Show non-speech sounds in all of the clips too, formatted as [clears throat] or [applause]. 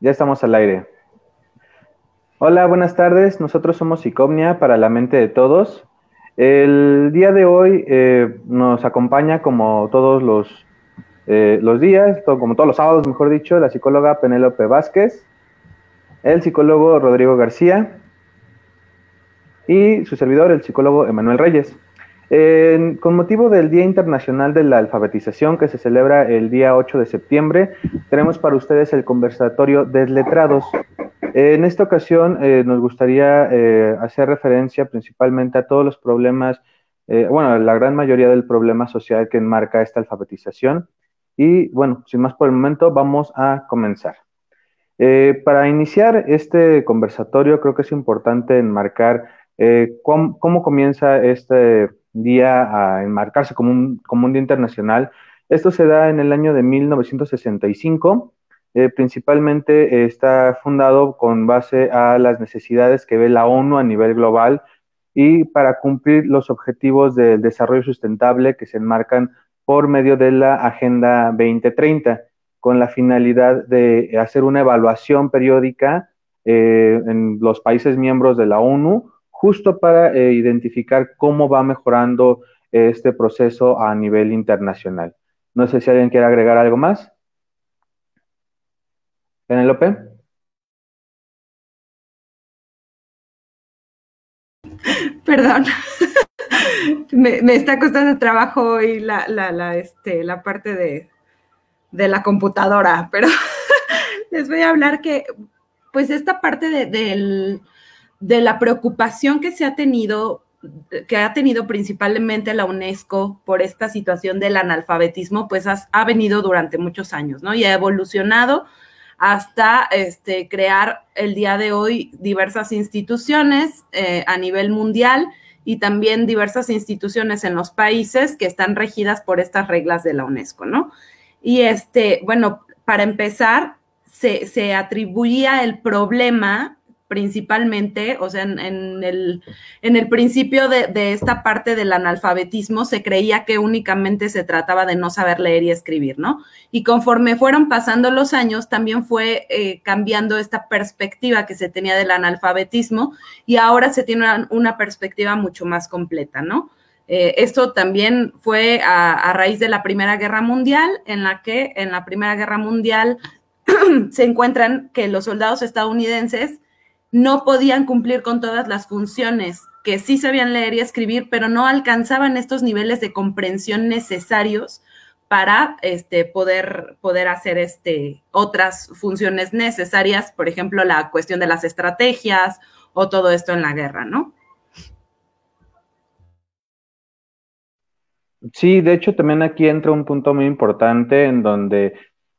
Ya estamos al aire. Hola, buenas tardes. Nosotros somos Icomnia para la mente de todos. El día de hoy eh, nos acompaña, como todos los, eh, los días, como todos los sábados, mejor dicho, la psicóloga Penélope Vázquez, el psicólogo Rodrigo García y su servidor, el psicólogo Emanuel Reyes con motivo del Día Internacional de la Alfabetización que se celebra el día 8 de septiembre, tenemos para ustedes el conversatorio Desletrados. En esta ocasión eh, nos gustaría eh, hacer referencia principalmente a todos los problemas, eh, bueno, la gran mayoría del problema social que enmarca esta alfabetización. Y bueno, sin más por el momento, vamos a comenzar. para iniciar este conversatorio, creo que es importante enmarcar cómo, comienza este día a enmarcarse como un, como un día internacional. Esto se da en el año de 1965. Eh, principalmente está fundado con base a las necesidades que ve la ONU a nivel global y para cumplir los objetivos del desarrollo sustentable que se enmarcan por medio de la Agenda 2030, con la finalidad de hacer una evaluación periódica eh, en los países miembros de la ONU justo para eh, identificar cómo va mejorando este proceso a nivel internacional. No sé si alguien quiere agregar algo más. Penelope. Perdón. [laughs] me, está costando trabajo hoy la, la, este, la parte de, de, la computadora, pero [laughs] les voy a hablar que, pues, esta parte de, del de la preocupación que se ha tenido, que ha tenido principalmente la UNESCO por esta situación del analfabetismo, pues ha venido durante muchos años, ¿no? Y ha evolucionado hasta este, crear el día de hoy diversas instituciones eh, a nivel mundial y también diversas instituciones en los países que están regidas por estas reglas de la UNESCO, ¿no? Y este, bueno, para empezar, se, se atribuía el problema principalmente, o sea, en, el, en el, principio de, esta parte del analfabetismo se creía que únicamente se trataba de no saber leer y escribir, ¿no? Y conforme fueron pasando los años, también fue eh, cambiando esta perspectiva que se tenía del analfabetismo y ahora se tiene una, perspectiva mucho más completa, ¿no? Eh, esto también fue a, a raíz de la Primera Guerra Mundial, en la que en la Primera Guerra Mundial [clears throat] se encuentran que los soldados estadounidenses no podían cumplir con todas las funciones, que sí sabían leer y escribir, pero no alcanzaban estos niveles de comprensión necesarios para este, poder, poder hacer este, otras funciones necesarias, por ejemplo, la cuestión de las estrategias o todo esto en la guerra, ¿no? Sí, de hecho también aquí entra un punto muy importante en donde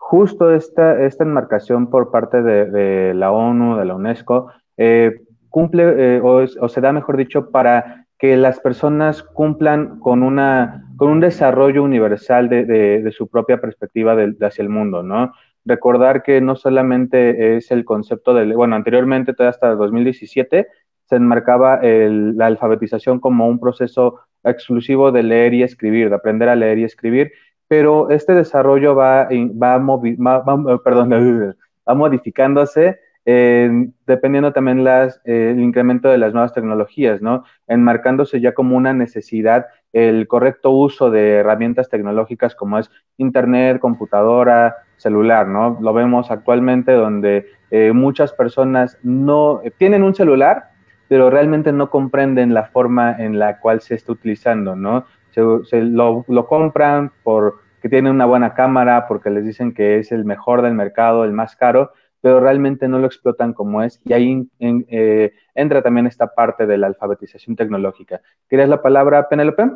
justo esta, esta enmarcación por parte de, la ONU, de la UNESCO, eh, cumple eh, o, se da, mejor dicho, para que las personas cumplan con, una, con un desarrollo universal de, su propia perspectiva hacia el mundo, ¿no? Recordar que no solamente es el concepto de, bueno, anteriormente, hasta 2017, se enmarcaba la alfabetización como un proceso exclusivo de leer y escribir, de aprender a leer y escribir, pero este desarrollo va, va, perdón, [laughs] va modificándose dependiendo también las, el incremento de las nuevas tecnologías, ¿no? Enmarcándose ya como una necesidad el correcto uso de herramientas tecnológicas como es Internet, computadora, celular, ¿no? Lo vemos actualmente donde eh, muchas personas no tienen un celular, pero realmente no comprenden la forma en la cual se está utilizando, ¿no? Se, lo, lo, compran porque tiene una buena cámara, porque les dicen que es el mejor del mercado, el más caro, pero realmente no lo explotan como es. Y ahí eh, entra también esta parte de la alfabetización tecnológica. ¿Quieres la palabra, Penélope?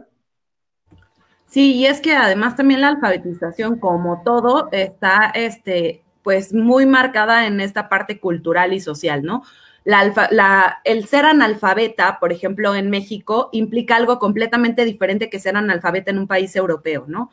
Sí, y es que además también la alfabetización, como todo, está este, pues muy marcada en esta parte cultural y social, ¿no? La el ser analfabeta, por ejemplo, en México, implica algo completamente diferente que ser analfabeta en un país europeo, ¿no?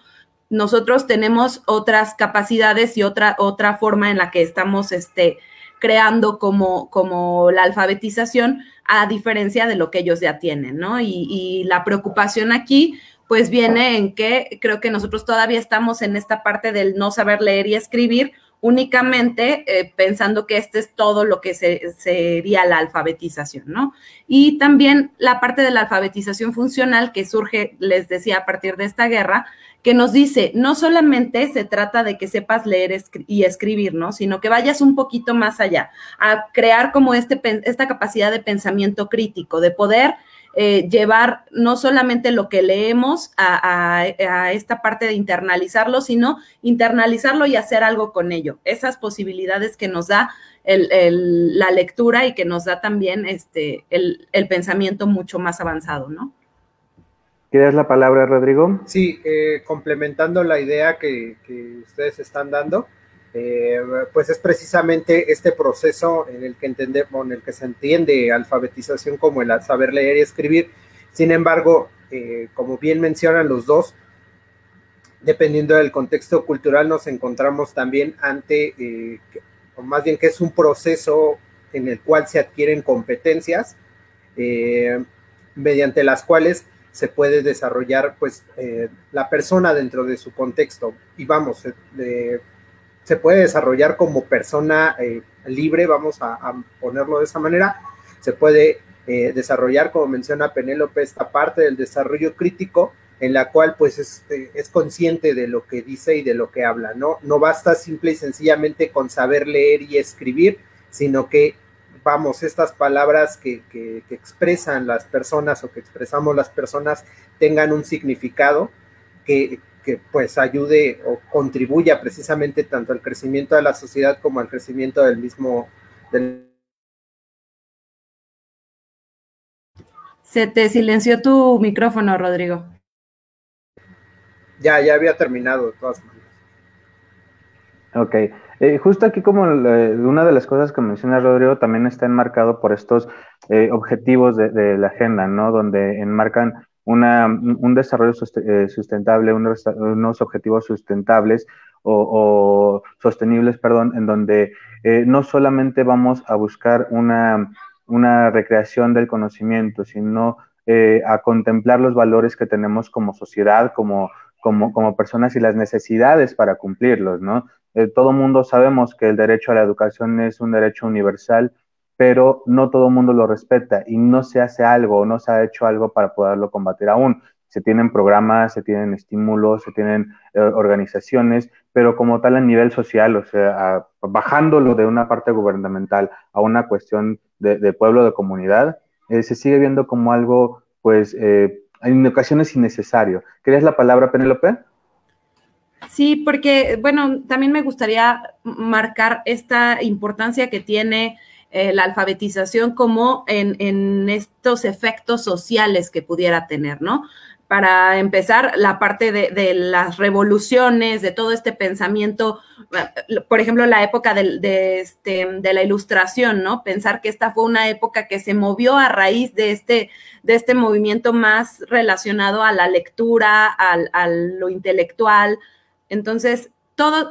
nosotros tenemos otras capacidades y otra, otra forma en la que estamos este, creando como, como la alfabetización, a diferencia de lo que ellos ya tienen, ¿no? Y, y, la preocupación aquí, pues viene en que creo que nosotros todavía estamos en esta parte del no saber leer y escribir, únicamente eh, pensando que este es todo lo que sería la alfabetización, ¿no? Y también la parte de la alfabetización funcional que surge, les decía, a partir de esta guerra, que nos dice, no solamente se trata de que sepas leer y escribir, ¿no? Sino que vayas un poquito más allá, a crear como este, esta capacidad de pensamiento crítico, de poder eh, llevar no solamente lo que leemos a, esta parte de internalizarlo, sino internalizarlo y hacer algo con ello. Esas posibilidades que nos da la lectura y que nos da también este, el, pensamiento mucho más avanzado, ¿no? ¿Quieres la palabra, Rodrigo? Sí, eh, complementando la idea que, que ustedes están dando, eh, pues es precisamente este proceso en el que entendemos, en el que se entiende alfabetización como el saber leer y escribir. Sin embargo, eh, como bien mencionan los dos, dependiendo del contexto cultural, nos encontramos también ante, eh, o más bien que es un proceso en el cual se adquieren competencias mediante las cuales se puede desarrollar pues la persona dentro de su contexto. Y vamos, se puede desarrollar como persona eh, libre, vamos a, ponerlo de esa manera, se puede eh, desarrollar, como menciona Penélope, esta parte del desarrollo crítico en la cual pues es, eh, es, consciente de lo que dice y de lo que habla, ¿no? No basta simple y sencillamente con saber leer y escribir, sino que, vamos, estas palabras que, que expresan las personas o que expresamos las personas tengan un significado que, que pues ayude o contribuya precisamente tanto al crecimiento de la sociedad como al crecimiento del mismo... Se te silenció tu micrófono, Rodrigo. Ya, ya había terminado de todas maneras. Ok. Eh, justo aquí como una de las cosas que menciona Rodrigo también está enmarcado por estos eh, objetivos de, de, la agenda, ¿no? Donde enmarcan un desarrollo eh, sustentable, unos, objetivos sustentables o, sostenibles, perdón, en donde eh, no solamente vamos a buscar una, recreación del conocimiento, sino eh, a contemplar los valores que tenemos como sociedad, como, como, como personas y las necesidades para cumplirlos, ¿no? todo mundo sabemos que el derecho a la educación es un derecho universal pero no todo el mundo lo respeta y no se hace algo, no se ha hecho algo para poderlo combatir aún. Se tienen programas, se tienen estímulos, se tienen eh, organizaciones, pero como tal a nivel social, o sea, bajándolo de una parte gubernamental a una cuestión de, pueblo, de comunidad, eh, se sigue viendo como algo, pues, eh, en ocasiones innecesario. ¿Querías la palabra, Penélope? Sí, porque, bueno, también me gustaría marcar esta importancia que tiene eh, la alfabetización como en, estos efectos sociales que pudiera tener, ¿no? Para empezar, la parte de, las revoluciones, de todo este pensamiento, eh, por ejemplo, la época de, este, de la ilustración, ¿no? Pensar que esta fue una época que se movió a raíz de este, de este movimiento más relacionado a la lectura, a lo intelectual. Entonces,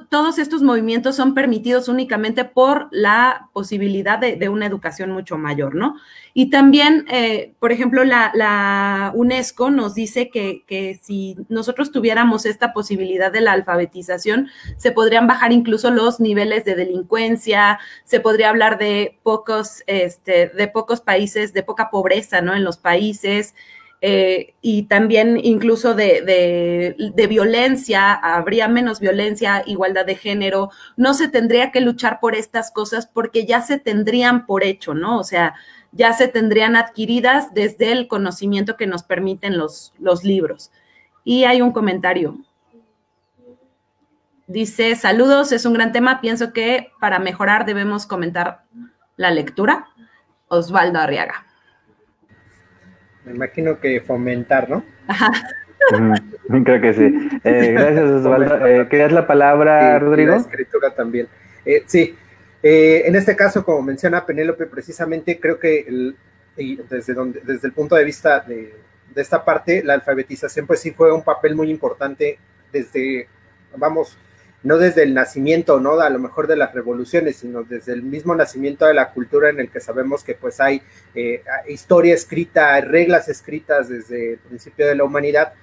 todos estos movimientos son permitidos únicamente por la posibilidad de, una educación mucho mayor, ¿no? Y también, eh, por ejemplo, la, UNESCO nos dice que, que, si nosotros tuviéramos esta posibilidad de la alfabetización, se podrían bajar incluso los niveles de delincuencia, se podría hablar de pocos, este, de pocos países, de poca pobreza, ¿no? En los países. Eh, y también incluso de, violencia, habría menos violencia, igualdad de género, no se tendría que luchar por estas cosas porque ya se tendrían por hecho, ¿no? O sea, ya se tendrían adquiridas desde el conocimiento que nos permiten los, los libros. Y hay un comentario. Dice, saludos, es un gran tema, pienso que para mejorar debemos comentar la lectura. Osvaldo Arriaga. Me imagino que fomentar, ¿no? Ajá. Mm, creo que sí. Eh, gracias, [laughs] Osvaldo. Eh, ¿Querías la palabra, Rodrigo? La escritura también. Eh, sí, en este caso, como menciona Penélope, precisamente creo que desde, donde, desde el punto de vista de, de, esta parte, la alfabetización pues sí juega un papel muy importante desde, vamos, no desde el nacimiento, ¿no? A lo mejor de las revoluciones, sino desde el mismo nacimiento de la cultura en el que sabemos que pues hay eh, historia escrita, reglas escritas desde el principio de la humanidad.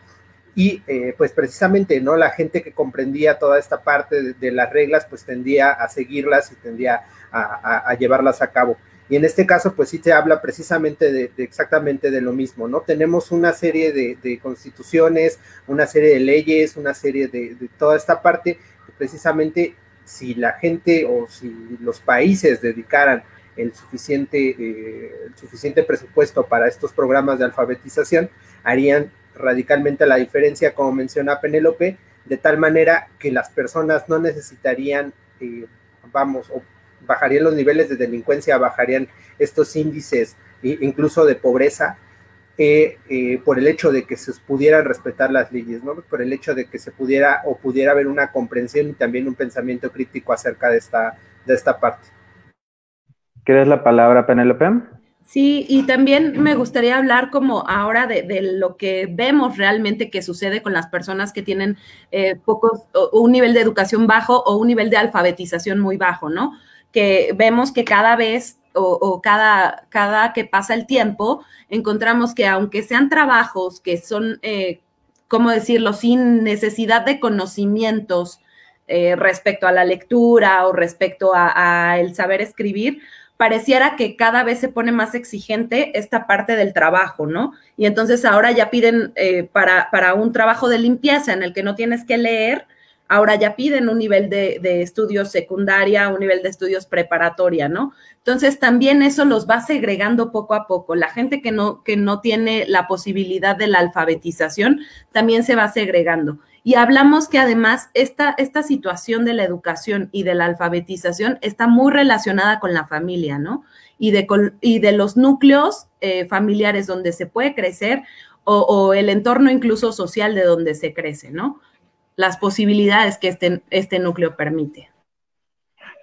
y eh, pues precisamente, ¿no? La gente que comprendía toda esta parte de, las reglas, pues tendía a seguirlas y tendía a, llevarlas a cabo. Y en este caso, pues sí te habla precisamente de, exactamente de lo mismo, ¿no? Tenemos una serie de, constituciones, una serie de leyes, una serie de, toda esta parte, precisamente si la gente o si los países dedicaran el suficiente, eh, el suficiente presupuesto para estos programas de alfabetización, harían radicalmente la diferencia, como menciona Penélope, de tal manera que las personas no necesitarían, eh, vamos, o bajarían los niveles de delincuencia, bajarían estos índices incluso de pobreza, eh, eh, por el hecho de que se pudieran respetar las leyes, ¿no? Por el hecho de que se pudiera o pudiera haber una comprensión y también un pensamiento crítico acerca de esta, de esta parte. ¿Quieres la palabra, Penélope? Sí, y también me gustaría hablar como ahora de, lo que vemos realmente que sucede con las personas que tienen eh, pocos, un nivel de educación bajo o un nivel de alfabetización muy bajo, ¿no? Que vemos que cada vez o, cada, cada que pasa el tiempo, encontramos que aunque sean trabajos que son, eh, ¿cómo decirlo?, sin necesidad de conocimientos eh, respecto a la lectura o respecto a el saber escribir, pareciera que cada vez se pone más exigente esta parte del trabajo, ¿no? Y entonces ahora ya piden eh, para, para, un trabajo de limpieza en el que no tienes que leer, ahora ya piden un nivel de, estudios secundaria, un nivel de estudios preparatoria, ¿no? Entonces también eso los va segregando poco a poco. La gente que no, que no tiene la posibilidad de la alfabetización también se va segregando. Y hablamos que además esta, esta situación de la educación y de la alfabetización está muy relacionada con la familia, ¿no? Y de, y de los núcleos eh, familiares donde se puede crecer o, el entorno incluso social de donde se crece, ¿no? Las posibilidades que este, este núcleo permite.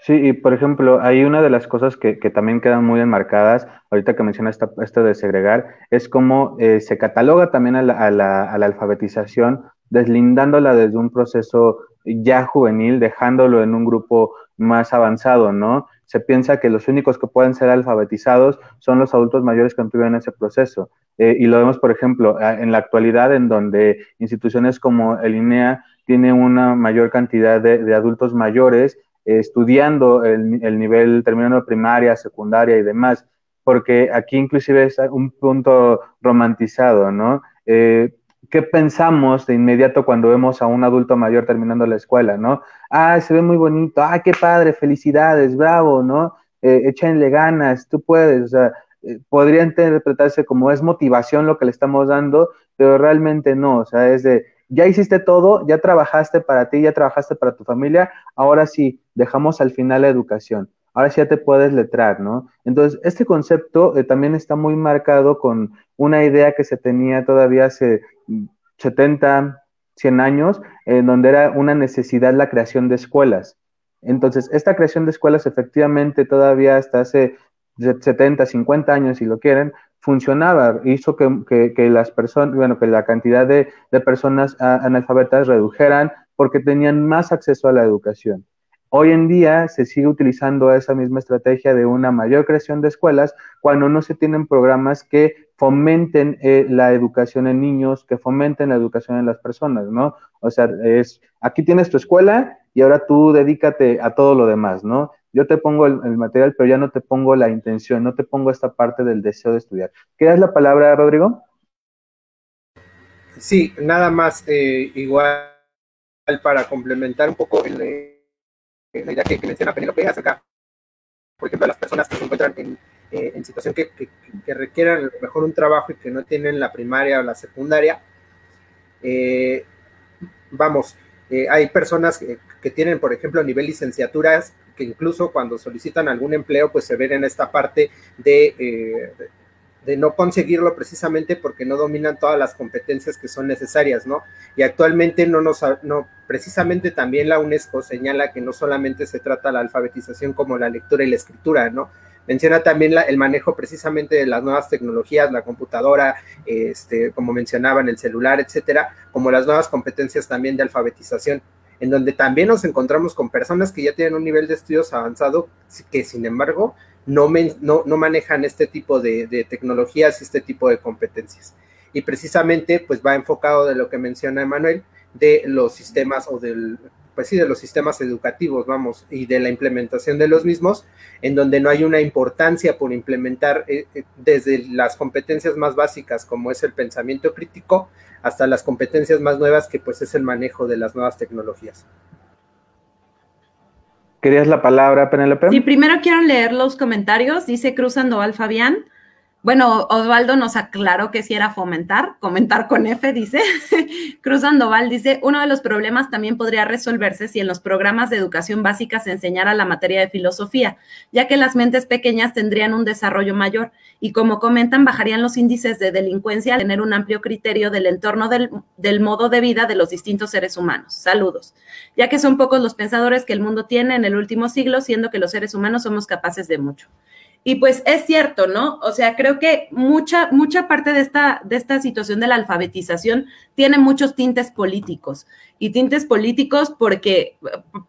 Sí, y por ejemplo, hay una de las cosas que, también quedan muy enmarcadas, ahorita que menciona esto de segregar, es cómo eh, se cataloga también a la, a la, a la alfabetización deslindándola desde un proceso ya juvenil, dejándolo en un grupo más avanzado, ¿no? Se piensa que los únicos que pueden ser alfabetizados son los adultos mayores que en ese proceso. Eh, y lo vemos, por ejemplo, en la actualidad, en donde instituciones como el INEA tiene una mayor cantidad de, adultos mayores eh, estudiando el, nivel, terminando primaria, secundaria y demás, porque aquí inclusive es un punto romantizado, ¿no? Eh, ¿qué pensamos de inmediato cuando vemos a un adulto mayor terminando la escuela, no? Ah, se ve muy bonito, ah, qué padre, felicidades, bravo, ¿no? Eh, échenle ganas, tú puedes, o sea, eh, podría interpretarse como es motivación lo que le estamos dando, pero realmente no, o sea, es de, ya hiciste todo, ya trabajaste para ti, ya trabajaste para tu familia, ahora sí, dejamos al final la educación ahora sí ya te puedes letrar, ¿no? Entonces, este concepto eh, también está muy marcado con una idea que se tenía todavía hace 70, 100 años, en donde era una necesidad la creación de escuelas. Entonces, esta creación de escuelas efectivamente todavía hasta hace 70, 50 años, si lo quieren, funcionaba, hizo que, las personas, bueno, que la cantidad de, de personas analfabetas redujeran porque tenían más acceso a la educación. Hoy en día se sigue utilizando esa misma estrategia de una mayor creación de escuelas cuando no se tienen programas que fomenten eh, la educación en niños, que fomenten la educación en las personas, ¿no? O sea, es, aquí tienes tu escuela y ahora tú dedícate a todo lo demás, ¿no? Yo te pongo el, material, pero ya no te pongo la intención, no te pongo esta parte del deseo de estudiar. ¿Qué es la palabra, Rodrigo? Sí, nada más eh, igual para complementar un poco el, la idea que, menciona Penélope acerca, por ejemplo, las personas que se encuentran en, eh, situación que, que, requieran a lo mejor un trabajo y que no tienen la primaria o la secundaria. Eh, vamos, eh, hay personas que, tienen, por ejemplo, nivel licenciaturas, que incluso cuando solicitan algún empleo, pues se ven en esta parte de, de no conseguirlo precisamente porque no dominan todas las competencias que son necesarias, ¿no? Y actualmente no nos, no, precisamente también la UNESCO señala que no solamente se trata la alfabetización como la lectura y la escritura, ¿no? Menciona también el manejo precisamente de las nuevas tecnologías, la computadora, este, como mencionaban, el celular, etcétera, como las nuevas competencias también de alfabetización en donde también nos encontramos con personas que ya tienen un nivel de estudios avanzado, que sin embargo no, no, manejan este tipo de, tecnologías y este tipo de competencias. y precisamente pues va enfocado de lo que menciona Emanuel, de los sistemas o del, pues sí, de los sistemas educativos, vamos, y de la implementación de los mismos, en donde no hay una importancia por implementar eh, eh, desde las competencias más básicas, como es el pensamiento crítico, hasta las competencias más nuevas, que pues es el manejo de las nuevas tecnologías. ¿Querías la palabra, Penélope? Sí, primero quiero leer los comentarios. Dice Cruz Sandoval Fabián. Bueno, Osvaldo nos aclaró que si era fomentar, comentar con F, dice. [laughs] Cruz Sandoval dice, uno de los problemas también podría resolverse si en los programas de educación básica se enseñara la materia de filosofía, ya que las mentes pequeñas tendrían un desarrollo mayor y como comentan, bajarían los índices de delincuencia al tener un amplio criterio del entorno del, del modo de vida de los distintos seres humanos. Saludos. Ya que son pocos los pensadores que el mundo tiene en el último siglo, siendo que los seres humanos somos capaces de mucho. Y pues es cierto, ¿no? O sea, creo que mucha, mucha parte de esta, de esta situación de la alfabetización tiene muchos tintes políticos. Y tintes políticos porque,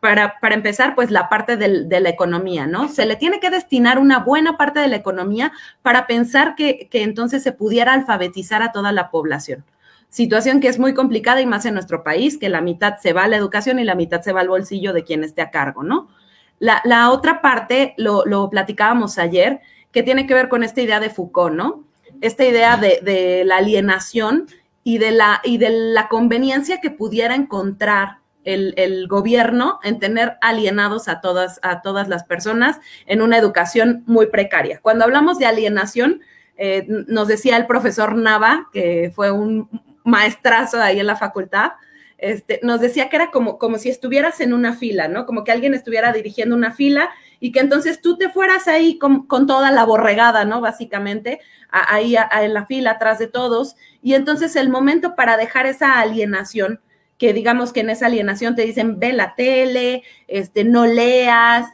para, para empezar, pues la parte de la economía, ¿no? Se le tiene que destinar una buena parte de la economía para pensar que, que entonces se pudiera alfabetizar a toda la población situación que es muy complicada y más en nuestro país, que la mitad se va a la educación y la mitad se va al bolsillo de quien esté a cargo, ¿no? La, otra parte, lo, platicábamos ayer, que tiene que ver con esta idea de Foucault, ¿no? Esta idea de, la alienación y de la, y de la conveniencia que pudiera encontrar el, gobierno en tener alienados a todas, a todas las personas en una educación muy precaria. Cuando hablamos de alienación, eh, nos decía el profesor Nava, que fue un maestrazo ahí en la facultad, este, nos decía que era como, como si estuvieras en una fila, ¿no? Como que alguien estuviera dirigiendo una fila y que entonces tú te fueras ahí con, toda la borregada, ¿no? Básicamente, ahí en la fila atrás de todos. Y entonces el momento para dejar esa alienación, que digamos que en esa alienación te dicen, ve la tele, este, no leas,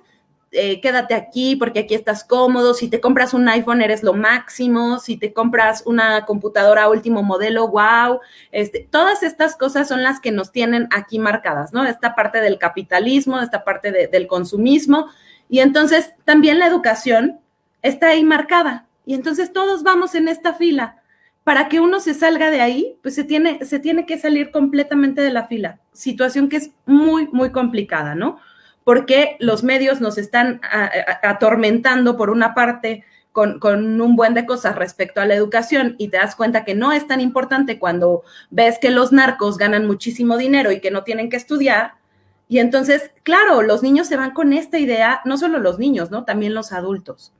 eh, quédate aquí porque aquí estás cómodo, si te compras un iPhone eres lo máximo, si te compras una computadora último modelo, wow, este, todas estas cosas son las que nos tienen aquí marcadas, ¿no? Esta parte del capitalismo, esta parte del consumismo, y entonces también la educación está ahí marcada, y entonces todos vamos en esta fila. Para que uno se salga de ahí, pues se tiene, se tiene que salir completamente de la fila, situación que es muy, muy complicada, ¿no? Porque los medios nos están atormentando por una parte con, un buen de cosas respecto a la educación y te das cuenta que no es tan importante cuando ves que los narcos ganan muchísimo dinero y que no tienen que estudiar. Y entonces, claro, los niños se van con esta idea, no solo los niños, ¿no? También los adultos.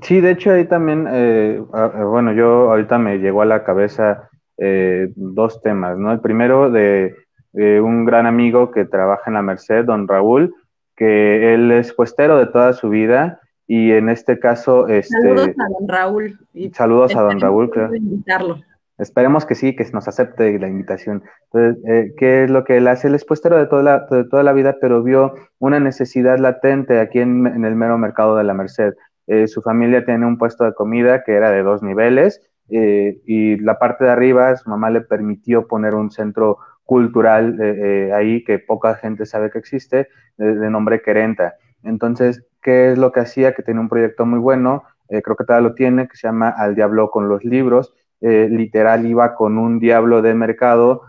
Sí, de hecho ahí también, eh, bueno, yo ahorita me llegó a la cabeza eh, dos temas, ¿no? El primero de un gran amigo que trabaja en la Merced, don Raúl, que él es puestero de toda su vida y en este caso... Este, saludos a don Raúl. saludos a don Raúl. Invitarlo. Esperemos que sí, que nos acepte la invitación. Entonces, eh, ¿qué es lo que él hace? Él es puestero de toda la, de toda la vida, pero vio una necesidad latente aquí en, el mero mercado de la Merced. Eh, su familia tiene un puesto de comida que era de dos niveles eh, y la parte de arriba su mamá le permitió poner un centro cultural eh, eh, ahí que poca gente sabe que existe, de, nombre Querenta. Entonces, ¿qué es lo que hacía? Que tenía un proyecto muy bueno, eh, creo que todavía lo tiene, que se llama Al Diablo con los libros. literal iba con un diablo de mercado,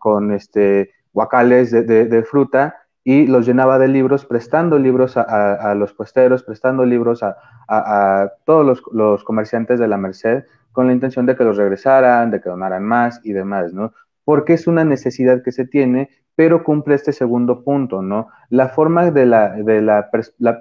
con, este, guacales de, fruta y los llenaba de libros, prestando libros a, los puesteros, prestando libros a, todos los, los, comerciantes de la Merced, con la intención de que los regresaran, de que donaran más y demás, ¿no? Porque es una necesidad que se tiene, pero cumple este segundo punto, ¿no? La forma de la, de la,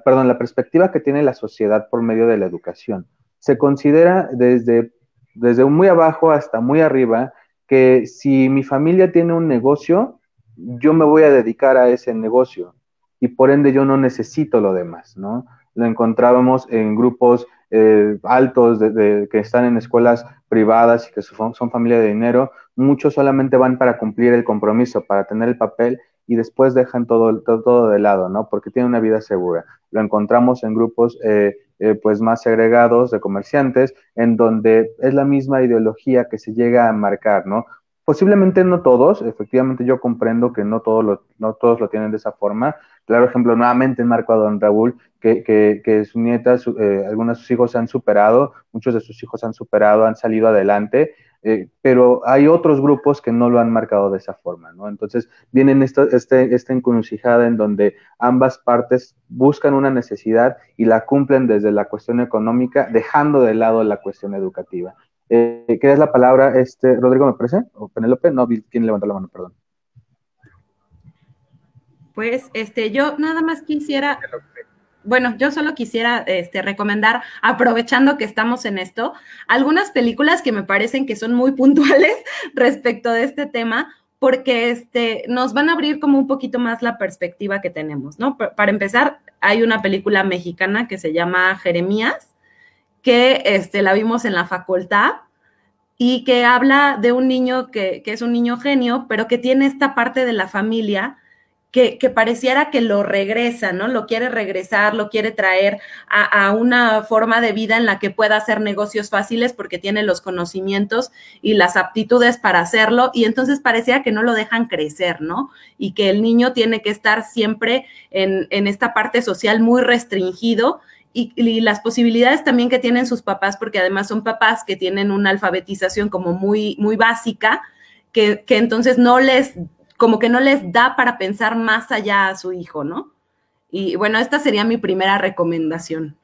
perdón, la perspectiva que tiene la sociedad por medio de la educación. Se considera desde, desde muy abajo hasta muy arriba que si mi familia tiene un negocio, yo me voy a dedicar a ese negocio y por ende yo no necesito lo demás, ¿no? Lo encontrábamos en grupos eh, altos de, que están en escuelas privadas y que son, familia de dinero, muchos solamente van para cumplir el compromiso, para tener el papel y después dejan todo, todo, de lado, ¿no? Porque tienen una vida segura. Lo encontramos en grupos eh, eh, pues más segregados de comerciantes, en donde es la misma ideología que se llega a marcar, ¿no? Posiblemente no todos, efectivamente yo comprendo que no todos lo, no todos lo tienen de esa forma. Claro ejemplo, nuevamente enmarco a don Raúl, que, que, que su nieta, eh, algunos de sus hijos han superado, muchos de sus hijos han superado, han salido adelante, eh, pero hay otros grupos que no lo han marcado de esa forma, ¿no? Entonces vienen esta, este, esta encrucijada en donde ambas partes buscan una necesidad y la cumplen desde la cuestión económica, dejando de lado la cuestión educativa. Eh, ¿Qué es la palabra? Este, Rodrigo, ¿me parece? ¿O Penélope? No, ¿quién levantó la mano? Perdón. Pues este, yo nada más quisiera, bueno, yo solo quisiera este, recomendar, aprovechando que estamos en esto, algunas películas que me parecen que son muy [laughs] puntuales respecto de este tema, porque este, nos van a abrir como un poquito más la perspectiva que tenemos, ¿no? Para empezar, hay una película mexicana que se llama Jeremías, que este, la vimos en la facultad y que habla de un niño que, es un niño genio, pero que tiene esta parte de la familia que, pareciera que lo regresa, ¿no? Lo quiere regresar, lo quiere traer a, a, una forma de vida en la que pueda hacer negocios fáciles porque tiene los conocimientos y las aptitudes para hacerlo y entonces pareciera que no lo dejan crecer, ¿no? Y que el niño tiene que estar siempre en, en esta parte social muy restringido y, las posibilidades también que tienen sus papás, porque además son papás que tienen una alfabetización como muy, muy básica, que, entonces no les, como que no les da para pensar más allá a su hijo, ¿no? Y bueno, esta sería mi primera recomendación.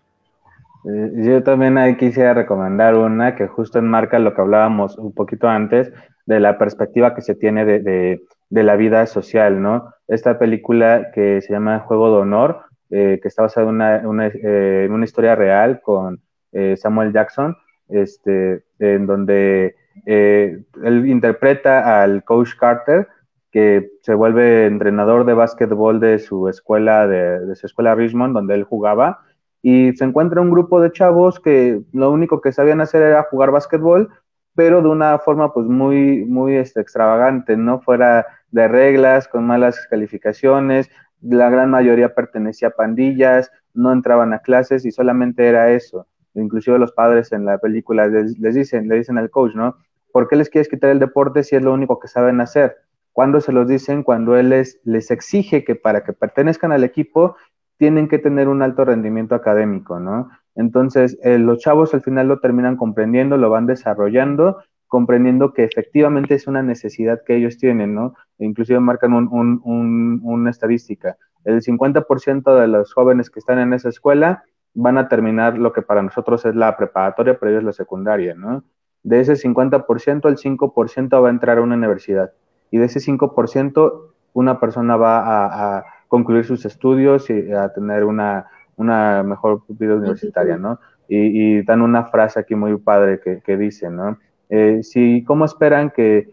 Eh, yo también ahí quisiera recomendar una que justo enmarca lo que hablábamos un poquito antes de la perspectiva que se tiene de, de la vida social, ¿no? Esta película que se llama Juego de Honor, eh, que está basado en una, eh, historia real con eh, Samuel Jackson, este, en donde él interpreta al coach Carter, que se vuelve entrenador de básquetbol de su escuela, de, de, su escuela Richmond, donde él jugaba, y se encuentra un grupo de chavos que lo único que sabían hacer era jugar básquetbol, pero de una forma pues muy, muy este, extravagante, ¿no? Fuera de reglas, con malas calificaciones, la gran mayoría pertenecía a pandillas, no entraban a clases y solamente era eso. Inclusive los padres en la película les, dicen, le dicen al coach, ¿no? ¿Por qué les quieres quitar el deporte si es lo único que saben hacer? Cuando se los dicen, cuando él les, les exige que para que pertenezcan al equipo tienen que tener un alto rendimiento académico, ¿no? Entonces, eh, los chavos al final lo terminan comprendiendo, lo van desarrollando comprendiendo que efectivamente es una necesidad que ellos tienen, ¿no? E inclusive marcan una estadística. El 50% de los jóvenes que están en esa escuela van a terminar lo que para nosotros es la preparatoria, pero ellos la secundaria, ¿no? De ese 50%, el 5% va a entrar a una universidad. Y de ese 5%, una persona va a, concluir sus estudios y a tener una, mejor vida universitaria, ¿no? Y, dan una frase aquí muy padre que, que dice, ¿no? Eh, si, ¿Cómo esperan que,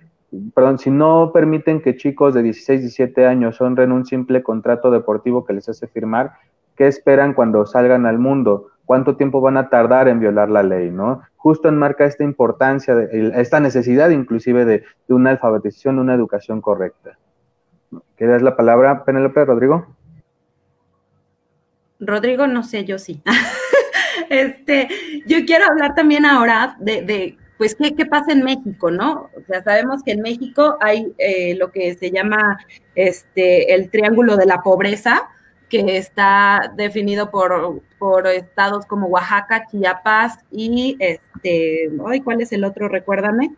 perdón, si no permiten que chicos de 16, 17 años honren un simple contrato deportivo que les hace firmar, ¿qué esperan cuando salgan al mundo? ¿Cuánto tiempo van a tardar en violar la ley? ¿no? Justo enmarca esta importancia, de, esta necesidad inclusive de, una alfabetización, una educación correcta. ¿Quieres la palabra, Penélope, Rodrigo? Rodrigo, no sé, yo sí. [laughs] este, yo quiero hablar también ahora de pues, ¿qué, pasa en México, no? O sea, sabemos que en México hay eh, lo que se llama este, el triángulo de la pobreza, que está definido por, por estados como Oaxaca, Chiapas y este, ay, ¿cuál es el otro? Recuérdame.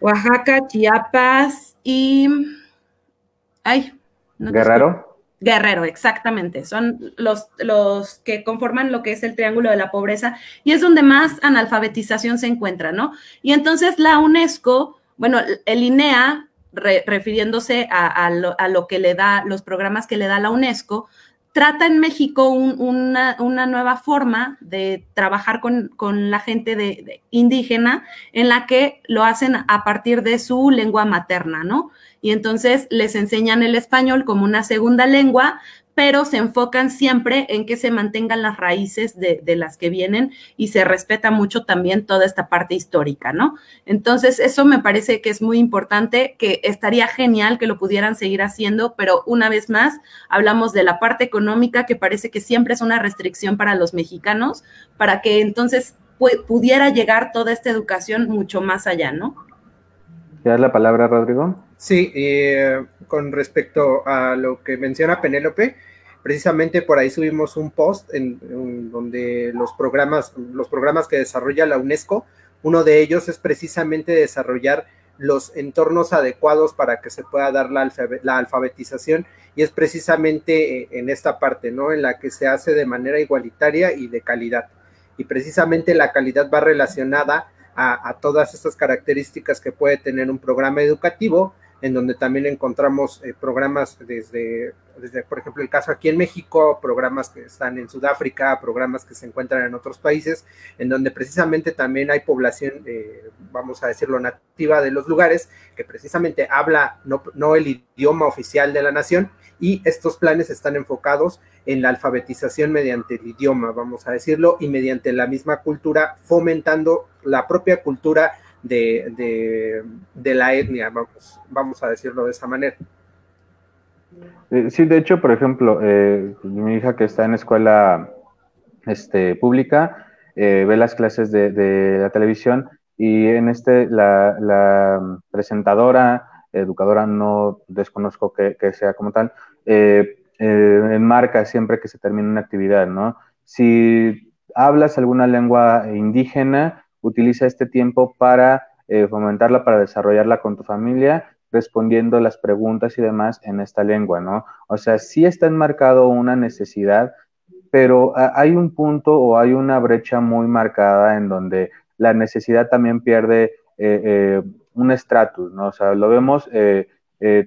Oaxaca, Chiapas y ay, no Guerrero. Guerrero, exactamente. Son los, los que conforman lo que es el triángulo de la pobreza y es donde más analfabetización se encuentra, ¿no? Y entonces la UNESCO, bueno, el INEA, refiriéndose a, lo, que le da, los programas que le da la UNESCO, trata en México una, nueva forma de trabajar con, la gente de, indígena en la que lo hacen a partir de su lengua materna, ¿no? Y entonces les enseñan el español como una segunda lengua, pero se enfocan siempre en que se mantengan las raíces de, las que vienen y se respeta mucho también toda esta parte histórica, ¿no? Entonces, eso me parece que es muy importante, que estaría genial que lo pudieran seguir haciendo, pero una vez más, hablamos de la parte económica, que parece que siempre es una restricción para los mexicanos, para que entonces pudiera llegar toda esta educación mucho más allá, ¿no? ¿Te la palabra, Rodrigo? Sí, eh, con respecto a lo que menciona Penélope, precisamente por ahí subimos un post en, donde los programas, los programas que desarrolla la UNESCO, uno de ellos es precisamente desarrollar los entornos adecuados para que se pueda dar la, alfabetización y es precisamente eh, en esta parte, ¿no? En la que se hace de manera igualitaria y de calidad. Y precisamente la calidad va relacionada a, todas estas características que puede tener un programa educativo, en donde también encontramos eh, programas desde, desde, por ejemplo, el caso aquí en México, programas que están en Sudáfrica, programas que se encuentran en otros países, en donde precisamente también hay población, eh, vamos a decirlo, nativa de los lugares, que precisamente habla no, no el idioma oficial de la nación, y estos planes están enfocados en la alfabetización mediante el idioma, vamos a decirlo, y mediante la misma cultura, fomentando la propia cultura de, la etnia, vamos, vamos a decirlo de esa manera. Eh, sí, de hecho, por ejemplo, eh, mi hija que está en escuela este, pública eh, ve las clases de, la televisión y en este la, la presentadora, educadora, no desconozco que, que sea como tal, enmarca siempre que se termina una actividad, ¿no? Si hablas alguna lengua indígena, utiliza este tiempo para eh, fomentarla, para desarrollarla con tu familia, respondiendo las preguntas y demás en esta lengua, ¿no? O sea, sí está enmarcado una necesidad, pero hay un punto o hay una brecha muy marcada en donde la necesidad también pierde eh, eh, un estatus, ¿no? O sea, lo vemos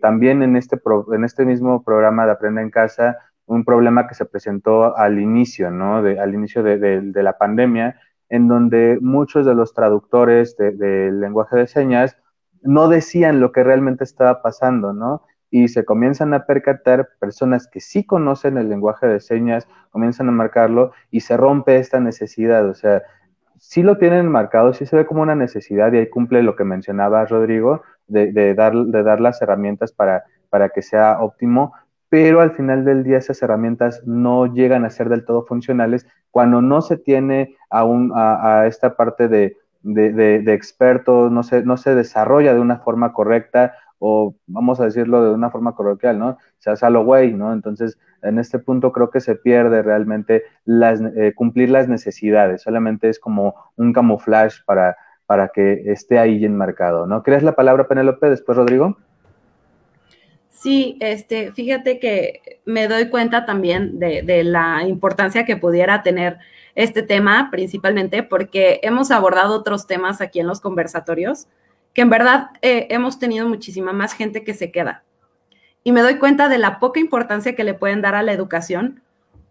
también en este, en este mismo programa de Aprende en Casa, un problema que se presentó al inicio, ¿no? al inicio de la pandemia, en donde muchos de los traductores del lenguaje de señas no decían lo que realmente estaba pasando, ¿no? Y se comienzan a percatar personas que sí conocen el lenguaje de señas, comienzan a marcarlo y se rompe esta necesidad, o sea, sí lo tienen marcado, sí se ve como una necesidad y ahí cumple lo que mencionaba Rodrigo, de, dar, las herramientas para que sea óptimo, pero al final del día esas herramientas no llegan a ser del todo funcionales cuando no se tiene aún a, esta parte de, de, expertos, no se, no se desarrolla de una forma correcta o vamos a decirlo de una forma coloquial, ¿no? Se hace a lo güey, ¿no? Entonces, en este punto creo que se pierde realmente las, eh, cumplir las necesidades, solamente es como un camuflaje para, para que esté ahí enmarcado, ¿no? ¿Crees la palabra Penélope después, Rodrigo? Sí, este, fíjate que me doy cuenta también de, la importancia que pudiera tener este tema, principalmente porque hemos abordado otros temas aquí en los conversatorios, que en verdad eh, hemos tenido muchísima más gente que se queda. Y me doy cuenta de la poca importancia que le pueden dar a la educación,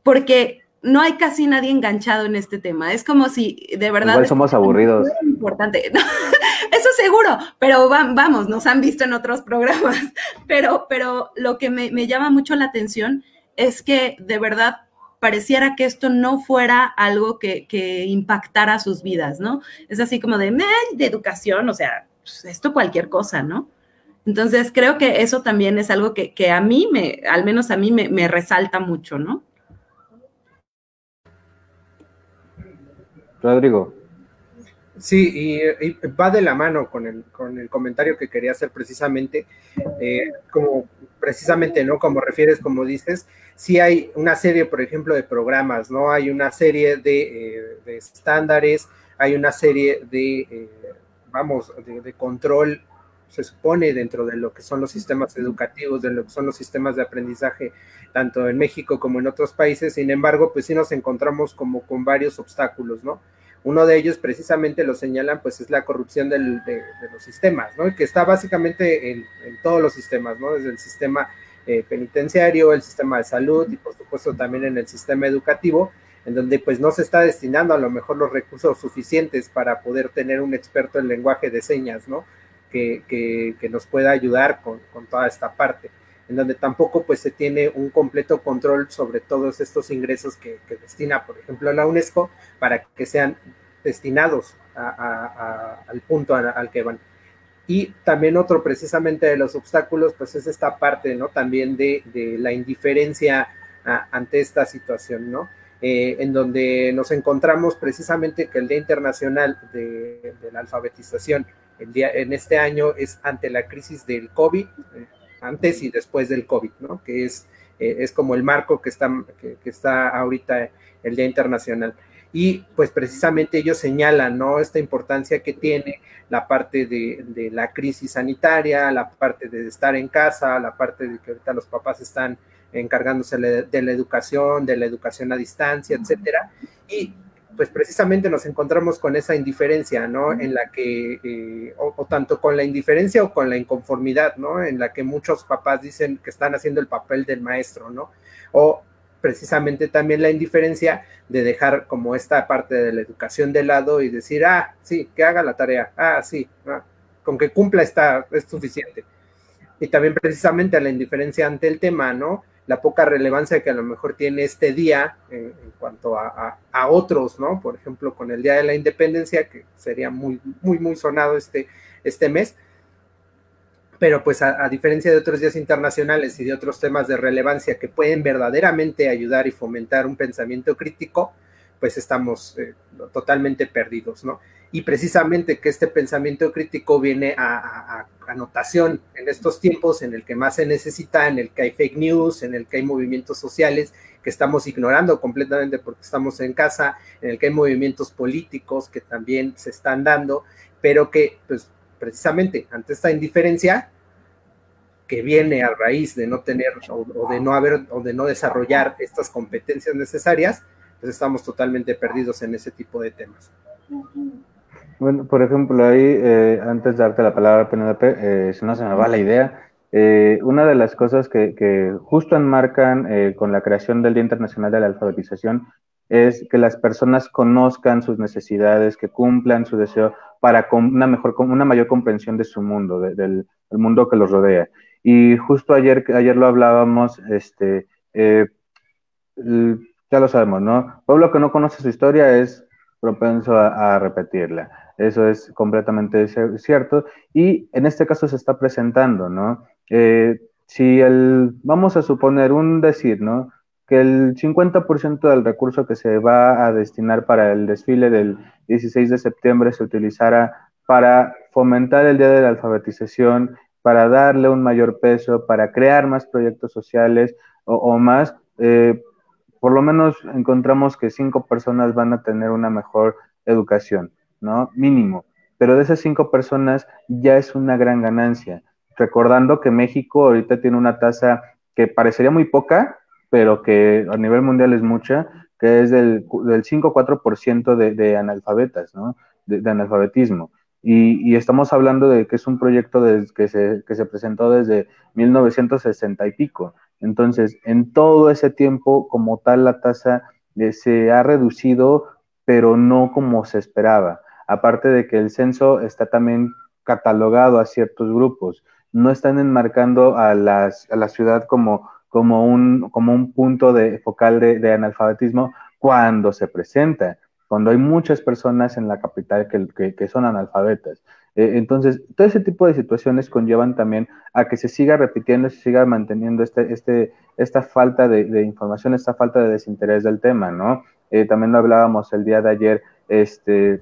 porque no hay casi nadie enganchado en este tema. Es como si de verdad... Igual somos aburridos. Importante. [laughs] Eso seguro, pero vamos, nos han visto en otros programas. [laughs] Pero, pero lo que me, llama mucho la atención es que de verdad pareciera que esto no fuera algo que, impactara sus vidas, ¿no? Es así como de, de educación, o sea, pues, esto cualquier cosa, ¿no? Entonces creo que eso también es algo que, a mí, me, al menos a mí, me, me resalta mucho, ¿no? Rodrigo. Sí, y, va de la mano con el, con el comentario que quería hacer precisamente, eh, como precisamente, ¿no? Como refieres, como dices, sí hay una serie, por ejemplo, de programas, ¿no? Hay una serie de, eh, estándares, hay una serie de, eh, vamos, de, control, se supone, dentro de lo que son los sistemas educativos, de lo que son los sistemas de aprendizaje, tanto en México como en otros países. Sin embargo, pues sí nos encontramos como con varios obstáculos, ¿no? Uno de ellos precisamente lo señalan, pues es la corrupción de, los sistemas, ¿no? Que está básicamente en, todos los sistemas, ¿no? Desde el sistema eh, penitenciario, el sistema de salud y por supuesto también en el sistema educativo, en donde pues no se está destinando a lo mejor los recursos suficientes para poder tener un experto en lenguaje de señas, ¿no? Que, nos pueda ayudar con, toda esta parte en donde tampoco pues se tiene un completo control sobre todos estos ingresos que, destina, por ejemplo, la UNESCO para que sean destinados al punto al, que van. Y también otro precisamente de los obstáculos pues es esta parte, ¿no? También de, la indiferencia ante esta situación, ¿no? Eh, en donde nos encontramos precisamente que el Día Internacional de, de la Alfabetización el día, en este año es ante la crisis del COVID, eh, antes y después del COVID, ¿no? Que es, eh, es como el marco que está, que, está ahorita el Día Internacional. Y pues precisamente ellos señalan, ¿no? Esta importancia que tiene la parte de, de, la crisis sanitaria, la parte de estar en casa, la parte de que ahorita los papás están encargándose de la educación, de la educación a distancia, etcétera. Y pues precisamente nos encontramos con esa indiferencia, ¿no? En la que, eh, o, tanto con la indiferencia o con la inconformidad, ¿no? En la que muchos papás dicen que están haciendo el papel del maestro, ¿no? O precisamente también la indiferencia de dejar como esta parte de la educación de lado y decir, ah, sí, que haga la tarea, ah, sí, ah, con que cumpla está, es suficiente. Y también precisamente a la indiferencia ante el tema, ¿no? La poca relevancia que a lo mejor tiene este día en, cuanto a, otros, ¿no? Por ejemplo, con el Día de la Independencia, que sería muy, muy, muy sonado este, este mes. Pero pues a, diferencia de otros días internacionales y de otros temas de relevancia que pueden verdaderamente ayudar y fomentar un pensamiento crítico, pues estamos eh, totalmente perdidos, ¿no? y precisamente que este pensamiento crítico viene a, anotación en estos tiempos en el que más se necesita, en el que hay fake news, en el que hay movimientos sociales que estamos ignorando completamente porque estamos en casa, en el que hay movimientos políticos que también se están dando, pero que pues precisamente ante esta indiferencia que viene a raíz de no tener o, de no haber o de no desarrollar estas competencias necesarias, pues estamos totalmente perdidos en ese tipo de temas. Bueno, por ejemplo, ahí, eh, antes de darte la palabra, Penélope, eh, si no se me va la idea, eh, una de las cosas que, que justo enmarcan eh, con la creación del Día Internacional de la Alfabetización es que las personas conozcan sus necesidades, que cumplan su deseo para una, mejor, una mayor comprensión de su mundo, del, mundo que los rodea. Y justo ayer, ayer lo hablábamos, este, ya lo sabemos, ¿no? Pueblo que no conoce su historia es propenso a repetirla. Eso es completamente cierto. Y en este caso se está presentando, ¿no? Eh, si el, vamos a suponer un decir, ¿no? Que el 50% del recurso que se va a destinar para el desfile del 16 de septiembre se utilizara para fomentar el día de la alfabetización, para darle un mayor peso, para crear más proyectos sociales o, más, eh, por lo menos encontramos que cinco personas van a tener una mejor educación. ¿no? Mínimo. Pero de esas cinco personas ya es una gran ganancia. Recordando que México ahorita tiene una tasa que parecería muy poca, pero que a nivel mundial es mucha, que es del, del 5-4% de, de analfabetas, ¿no? De, analfabetismo. Y, y, estamos hablando de que es un proyecto que, se, que se presentó desde 1960 y pico. Entonces, en todo ese tiempo, como tal, la tasa eh, se ha reducido, pero no como se esperaba aparte de que el censo está también catalogado a ciertos grupos, no están enmarcando a, las, a la ciudad como, un, punto de, focal de, analfabetismo cuando se presenta, cuando hay muchas personas en la capital que, son analfabetas. Eh, entonces, todo ese tipo de situaciones conllevan también a que se siga repitiendo, se siga manteniendo este, este, esta falta de, información, esta falta de desinterés del tema, ¿no? Eh, también lo hablábamos el día de ayer, este,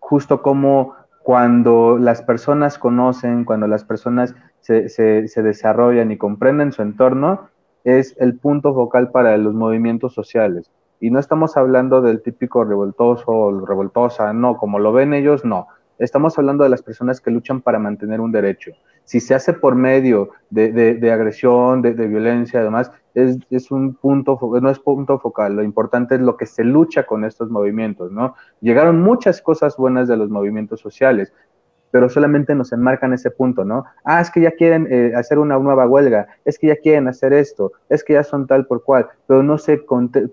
justo como cuando las personas conocen, cuando las personas se, se, desarrollan y comprenden su entorno, es el punto focal para los movimientos sociales. Y no estamos hablando del típico revoltoso o revoltosa, no, como lo ven ellos, no. Estamos hablando de las personas que luchan para mantener un derecho. Si se hace por medio de, de, agresión, de, de, violencia, además, es, es, un punto, no es punto focal. Lo importante es lo que se lucha con estos movimientos, ¿no? Llegaron muchas cosas buenas de los movimientos sociales, pero solamente nos enmarcan ese punto, ¿no? Ah, es que ya quieren eh, hacer una nueva huelga, es que ya quieren hacer esto, es que ya son tal por cual, pero no sé,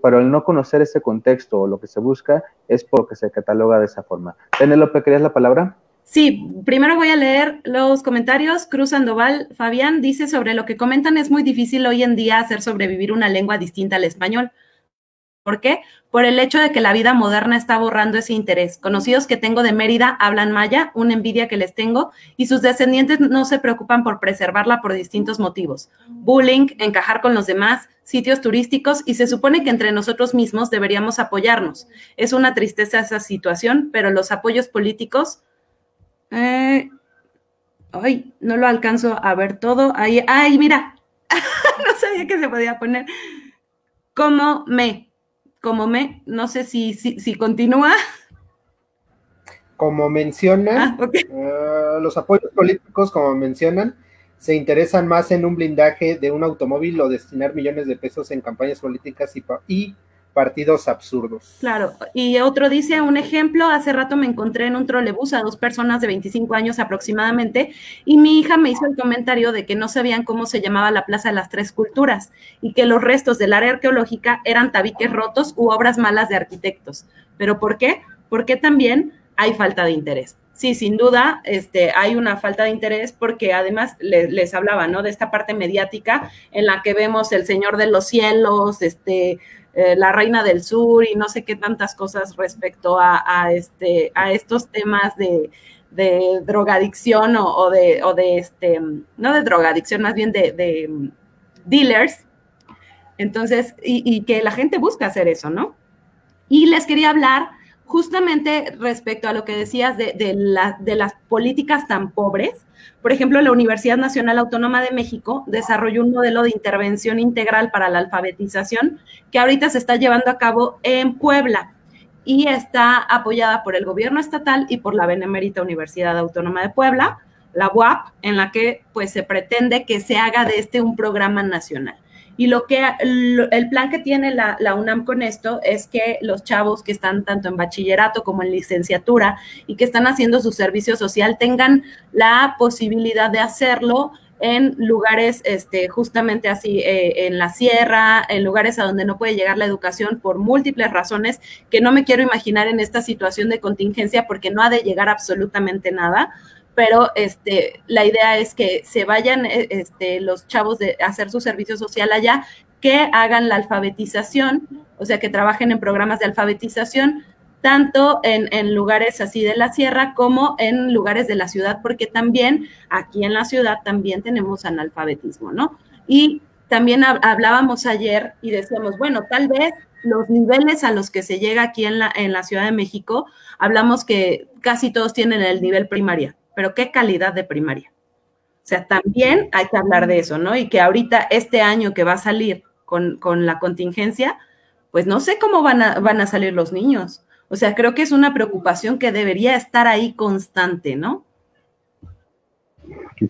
pero el no conocer ese contexto o lo que se busca es porque se cataloga de esa forma. Penélope, ¿querías la palabra? Sí, primero voy a leer los comentarios. Cruz Sandoval, Fabián dice sobre lo que comentan es muy difícil hoy en día hacer sobrevivir una lengua distinta al español. ¿Por qué? Por el hecho de que la vida moderna está borrando ese interés. Conocidos que tengo de Mérida hablan maya, una envidia que les tengo, y sus descendientes no se preocupan por preservarla por distintos motivos. Bullying, encajar con los demás, sitios turísticos, y se supone que entre nosotros mismos deberíamos apoyarnos. Es una tristeza esa situación, pero los apoyos políticos Eh, ay, no lo alcanzo a ver todo. Ahí, ay, mira, [laughs] no sabía que se podía poner. Como me, como me, no sé si, si, continúa. Como menciona, ah, eh, los apoyos políticos, como mencionan, se interesan más en un blindaje de un automóvil o destinar millones de pesos en campañas políticas y, y partidos absurdos. Claro, y otro dice, un ejemplo, hace rato me encontré en un trolebús a dos personas de 25 años aproximadamente y mi hija me hizo el comentario de que no sabían cómo se llamaba la Plaza de las Tres Culturas y que los restos del área arqueológica eran tabiques rotos u obras malas de arquitectos. ¿Pero por qué? Porque también hay falta de interés. Sí, sin duda, este, hay una falta de interés porque además les, hablaba, ¿no? De esta parte mediática en la que vemos el Señor de los Cielos, este, eh, la Reina del Sur y no sé qué tantas cosas respecto a, este, a estos temas de, drogadicción o, de, o de, este, no de drogadicción, más bien de, dealers. Entonces, y, que la gente busca hacer eso, ¿no? Y les quería hablar justamente respecto a lo que decías de, las políticas tan pobres por ejemplo, la Universidad Nacional Autónoma de México desarrolló un modelo de intervención integral para la alfabetización que ahorita se está llevando a cabo en Puebla y está apoyada por el gobierno estatal y por la Benemérita Universidad Autónoma de Puebla, la UAP, en la que pues se pretende que se haga de este un programa nacional. Y lo que el plan que tiene la, UNAM con esto es que los chavos que están tanto en bachillerato como en licenciatura y que están haciendo su servicio social tengan la posibilidad de hacerlo en lugares este, justamente así, eh, en la sierra, en lugares a donde no puede llegar la educación por múltiples razones que no me quiero imaginar en esta situación de contingencia porque no ha de llegar absolutamente nada pero este, la idea es que se vayan eh, este, los chavos de hacer su servicio social allá, que hagan la alfabetización, o sea, que trabajen en programas de alfabetización, tanto en, lugares así de la sierra como en lugares de la ciudad, porque también aquí en la ciudad también tenemos analfabetismo, ¿no? Y también hablábamos ayer y decíamos, bueno, tal vez los niveles a los que se llega aquí en la, en la Ciudad de México, hablamos que casi todos tienen el nivel primaria, pero qué calidad de primaria. O sea, también hay que hablar de eso, ¿no? Y que ahorita, este año que va a salir con, la contingencia, pues no sé cómo van a, van a salir los niños. O sea, creo que es una preocupación que debería estar ahí constante, ¿no?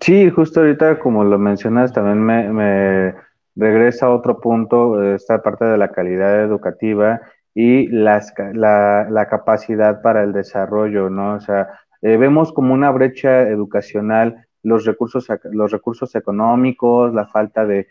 Sí, justo ahorita, como lo mencionas, también me, regresa a otro punto, esta parte de la calidad educativa y las, la, la, capacidad para el desarrollo, ¿no? O sea, eh, vemos como una brecha educacional los recursos, los recursos económicos, la falta de,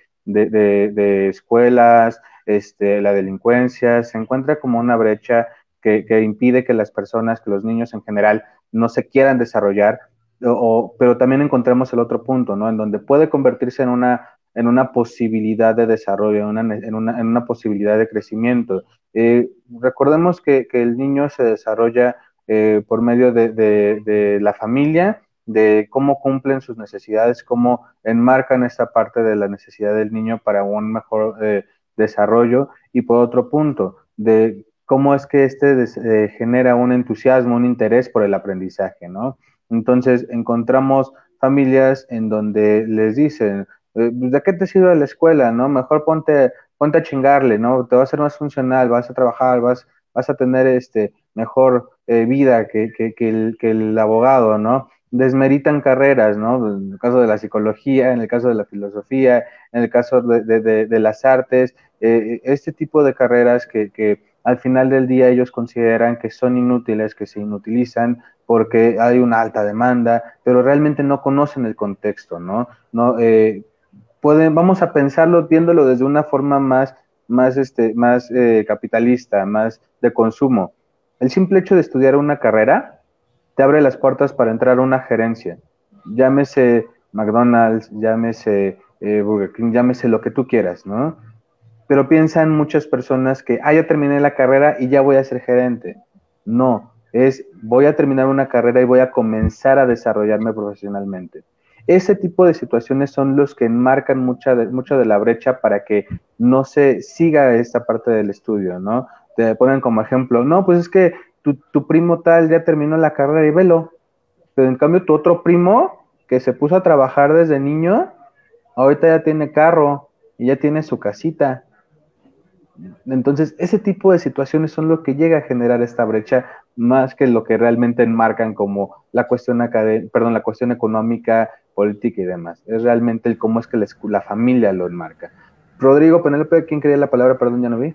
escuelas, este, la delincuencia, se encuentra como una brecha que, impide que las personas, que los niños en general no se quieran desarrollar, pero también encontramos el otro punto, ¿no? En donde puede convertirse en una, en una posibilidad de desarrollo, en una, posibilidad de crecimiento. Eh, recordemos que, que el niño se desarrolla eh, por medio de, la familia, de cómo cumplen sus necesidades, cómo enmarcan esta parte de la necesidad del niño para un mejor eh, desarrollo y por otro punto, de cómo es que este eh, genera un entusiasmo, un interés por el aprendizaje, ¿no? Entonces encontramos familias en donde les dicen, pues, ¿de qué te sirve la escuela, no? Mejor ponte, ponte a chingarle, ¿no? Te va a ser más funcional, vas a trabajar, vas, vas a tener este mejor eh, vida que, el, abogado, ¿no? Desmeritan carreras, ¿no? En el caso de la psicología, en el caso de la filosofía, en el caso de, las artes, eh, este tipo de carreras que, al final del día ellos consideran que son inútiles, que se inutilizan porque hay una alta demanda, pero realmente no conocen el contexto, ¿no? no eh, pueden, vamos a pensarlo viéndolo desde una forma más, más, este, más capitalista, más de consumo. El simple hecho de estudiar una carrera te abre las puertas para entrar a una gerencia. Llámese McDonald's, llámese eh, Burger King, llámese lo que tú quieras, ¿no? Pero piensan muchas personas que, ah, ya terminé la carrera y ya voy a ser gerente. No, es voy a terminar una carrera y voy a comenzar a desarrollarme profesionalmente. Ese tipo de situaciones son los que enmarcan mucha de, de la brecha para que no se siga esta parte del estudio, ¿no? Te ponen como ejemplo, no, pues es que tu, primo tal ya terminó la carrera y velo, Pero en cambio tu otro primo, que se puso a trabajar desde niño, ahorita ya tiene carro y ya tiene su casita. Entonces, ese tipo de situaciones son lo que llega a generar esta brecha más que lo que realmente enmarcan como la cuestión perdón, la cuestión económica, política y demás. Es realmente el cómo es que la, familia lo enmarca. Rodrigo Penélope, ¿quién quería la palabra? Perdón, ya no vi.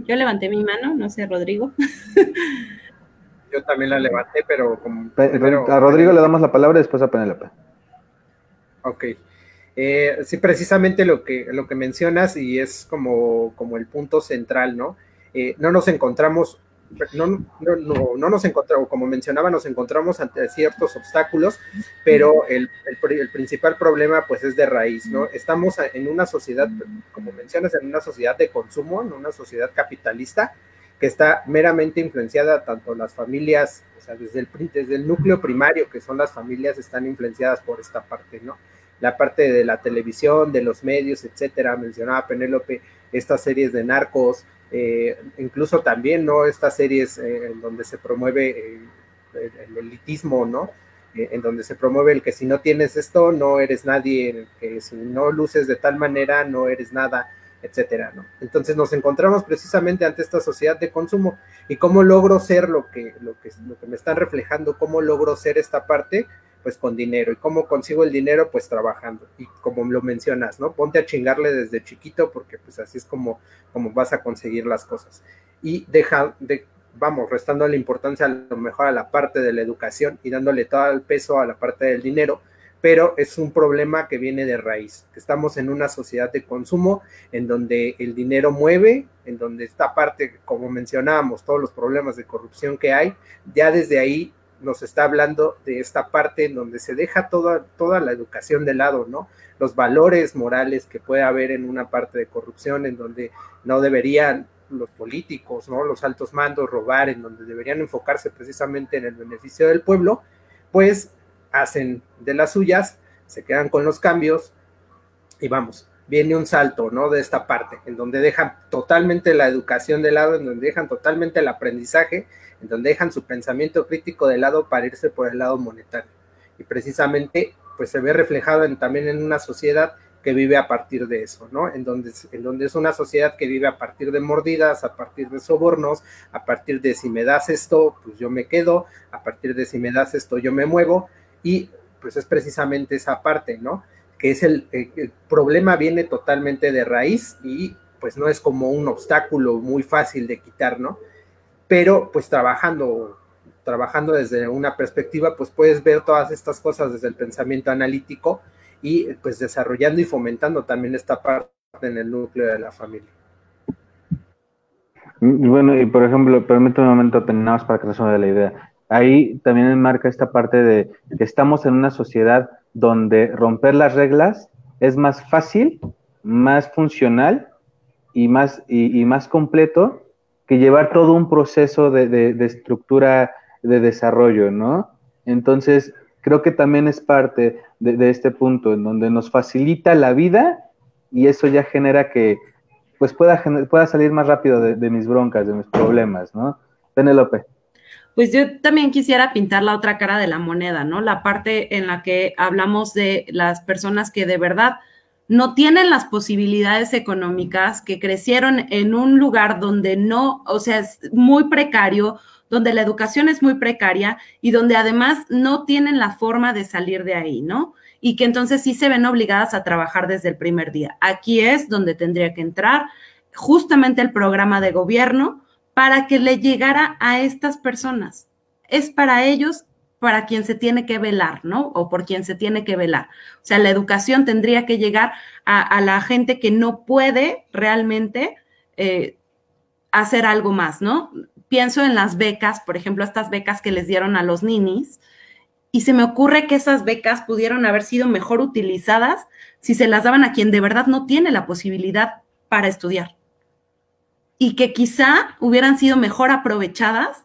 Yo levanté mi mano, no sé, Rodrigo. [laughs] Yo también la levanté, pero como... a Rodrigo le damos la palabra y después a Penélope. Ok. Eh, sí, precisamente lo que, lo que mencionas y es como, como el punto central, ¿no? Eh, no nos encontramos, no, no, no, nos encontramos, como mencionaba, nos encontramos ante ciertos obstáculos, pero el, el, principal problema pues es de raíz, ¿no? Estamos en una sociedad, como mencionas, en una sociedad de consumo, en una sociedad capitalista que está meramente influenciada tanto las familias, o sea, desde el, desde el núcleo primario, que son las familias, están influenciadas por esta parte, ¿no? la parte de la televisión, de los medios, etcétera. Mencionaba Penélope estas series de narcos, eh, incluso también, ¿no? Estas series eh, en donde se promueve eh, el, elitismo, ¿no? en donde se promueve el que si no tienes esto, no eres nadie, que si no luces de tal manera, no eres nada, etcétera, ¿no? Entonces nos encontramos precisamente ante esta sociedad de consumo y cómo logro ser lo que, lo que, lo que me están reflejando, cómo logro ser esta parte, pues con dinero. ¿Y cómo consigo el dinero? Pues trabajando. Y como lo mencionas, ¿no? Ponte a chingarle desde chiquito porque pues así es como, como vas a conseguir las cosas. Y deja, de, vamos, restando la importancia a lo mejor a la parte de la educación y dándole todo el peso a la parte del dinero, pero es un problema que viene de raíz, estamos en una sociedad de consumo en donde el dinero mueve, en donde esta parte, como mencionábamos, todos los problemas de corrupción que hay, ya desde ahí nos está hablando de esta parte en donde se deja toda, toda la educación de lado, ¿no? Los valores morales que puede haber en una parte de corrupción, en donde no deberían los políticos, ¿no? Los altos mandos robar, en donde deberían enfocarse precisamente en el beneficio del pueblo, pues hacen de las suyas, se quedan con los cambios y vamos, viene un salto, ¿no? De esta parte, en donde dejan totalmente la educación de lado, en donde dejan totalmente el aprendizaje, en donde dejan su pensamiento crítico de lado para irse por el lado monetario. Y precisamente, pues se ve reflejado también en una sociedad que vive a partir de eso, ¿no? En donde, es una sociedad que vive a partir de mordidas, a partir de sobornos, a partir de si me das esto, pues yo me quedo, a partir de si me das esto, yo me muevo, y pues es precisamente esa parte, ¿no? Que es el, problema viene totalmente de raíz y pues no es como un obstáculo muy fácil de quitar, ¿no? Pero pues trabajando, trabajando desde una perspectiva, pues puedes ver todas estas cosas desde el pensamiento analítico y pues desarrollando y fomentando también esta parte en el núcleo de la familia. Bueno, y por ejemplo, permítame un momento apenas para que resuelva la idea. Ahí también enmarca esta parte de que estamos en una sociedad donde romper las reglas es más fácil, más funcional y más, y, más completo que llevar todo un proceso de, estructura de desarrollo, ¿no? Entonces, creo que también es parte de, este punto en donde nos facilita la vida y eso ya genera que pues pueda, pueda salir más rápido de, de mis broncas, de mis problemas, ¿no? Penélope pues yo también quisiera pintar la otra cara de la moneda, ¿no? La parte en la que hablamos de las personas que de verdad no tienen las posibilidades económicas, que crecieron en un lugar donde no, o sea, es muy precario, donde la educación es muy precaria y donde además no tienen la forma de salir de ahí, ¿no? Y que entonces sí se ven obligadas a trabajar desde el primer día. Aquí es donde tendría que entrar justamente el programa de gobierno para que le llegara a estas personas. Es para ellos para quien se tiene que velar, ¿no? O por quien se tiene que velar. O sea, la educación tendría que llegar a, la gente que no puede realmente eh, hacer algo más, ¿no? Pienso en las becas, por ejemplo, estas becas que les dieron a los ninis, y se me ocurre que esas becas pudieron haber sido mejor utilizadas si se las daban a quien de verdad no tiene la posibilidad para estudiar y que quizá hubieran sido mejor aprovechadas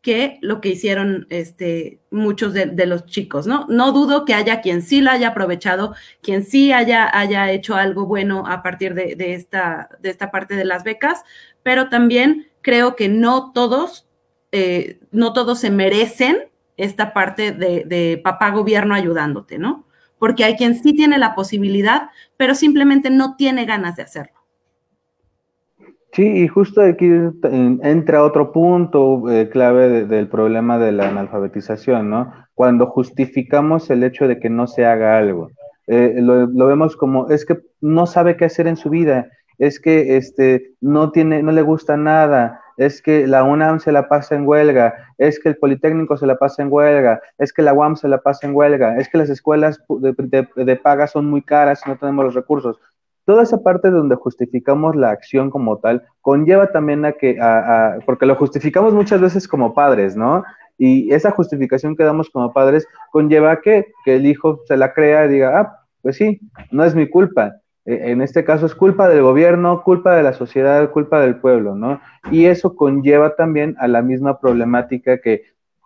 que lo que hicieron este, muchos de, los chicos, ¿no? No dudo que haya quien sí lo haya aprovechado, quien sí haya, haya hecho algo bueno a partir de, esta, de esta parte de las becas, pero también creo que no todos, eh, no todos se merecen esta parte de, de papá gobierno ayudándote, ¿no? Porque hay quien sí tiene la posibilidad, pero simplemente no tiene ganas de hacerlo. Sí, y justo aquí entra otro punto eh, clave del problema de la analfabetización, ¿no? Cuando justificamos el hecho de que no se haga algo. Eh, lo, vemos como, es que no sabe qué hacer en su vida, es que este, no, tiene, no le gusta nada, es que la UNAM se la pasa en huelga, es que el Politécnico se la pasa en huelga, es que la UAM se la pasa en huelga, es que las escuelas de, de paga son muy caras y no tenemos los recursos toda esa parte donde justificamos la acción como tal conlleva también a que, porque lo justificamos muchas veces como padres, ¿no? Y esa justificación que damos como padres conlleva a que, que el hijo se la crea y diga, ah, pues sí, no es mi culpa. E, en este caso es culpa del gobierno, culpa de la sociedad, culpa del pueblo, ¿no? Y eso conlleva también a la misma problemática que,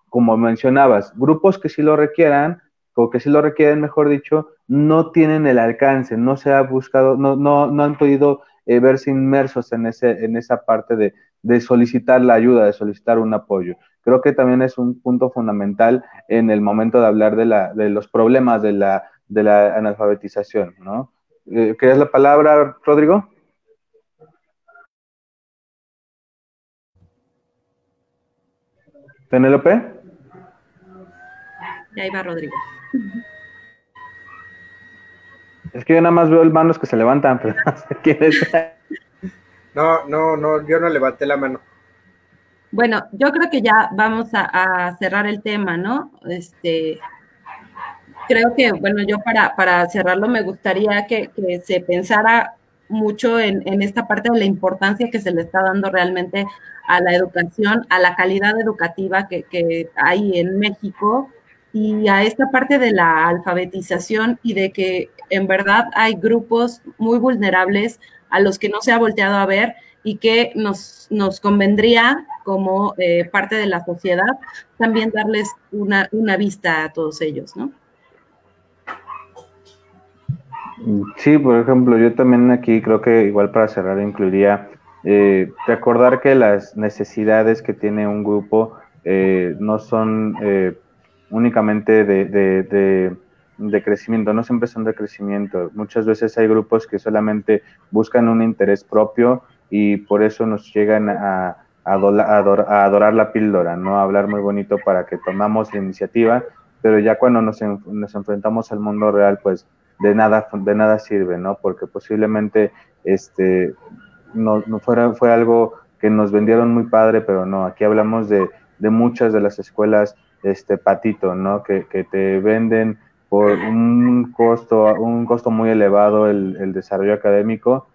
como mencionabas, grupos que sí lo requieran, o que sí lo requieren, mejor dicho, no tienen el alcance, no se ha buscado, no, no, no han podido eh, verse inmersos en, ese, en esa parte de, de, solicitar la ayuda, de solicitar un apoyo. Creo que también es un punto fundamental en el momento de hablar de, la, de los problemas de la, de la analfabetización, ¿no? Eh, ¿Qué es la palabra, Rodrigo? ¿Penélope? Ya iba Rodrigo. [laughs] Es que yo nada más veo el manos que se levantan, [laughs] pero no sé quién [laughs] No, no, no, yo no levanté la mano. Bueno, yo creo que ya vamos a, cerrar el tema, ¿no? Este, creo que, bueno, yo para, para cerrarlo me gustaría que, se pensara mucho en, esta parte de la importancia que se le está dando realmente a la educación, a la calidad educativa que, que hay en México y a esta parte de la alfabetización y de que en verdad hay grupos muy vulnerables a los que no se ha volteado a ver y que nos, nos convendría como eh, parte de la sociedad también darles una, una vista a todos ellos, ¿no? Sí, por ejemplo, yo también aquí creo que igual para cerrar incluiría eh, recordar que las necesidades que tiene un grupo eh, no son únicamente de, de, de, crecimiento, no siempre son de crecimiento. Muchas veces hay grupos que solamente buscan un interés propio y por eso nos llegan a, a, a adorar la píldora, ¿no? A hablar muy bonito para que tomamos la iniciativa, pero ya cuando nos, nos enfrentamos al mundo real, pues de nada, de nada sirve, ¿no? Porque posiblemente este, no, no fuera, fue algo que nos vendieron muy padre, pero no, aquí hablamos de, de muchas de las escuelas este patito, ¿no? Que, te venden por un costo, un costo muy elevado el, el, desarrollo académico,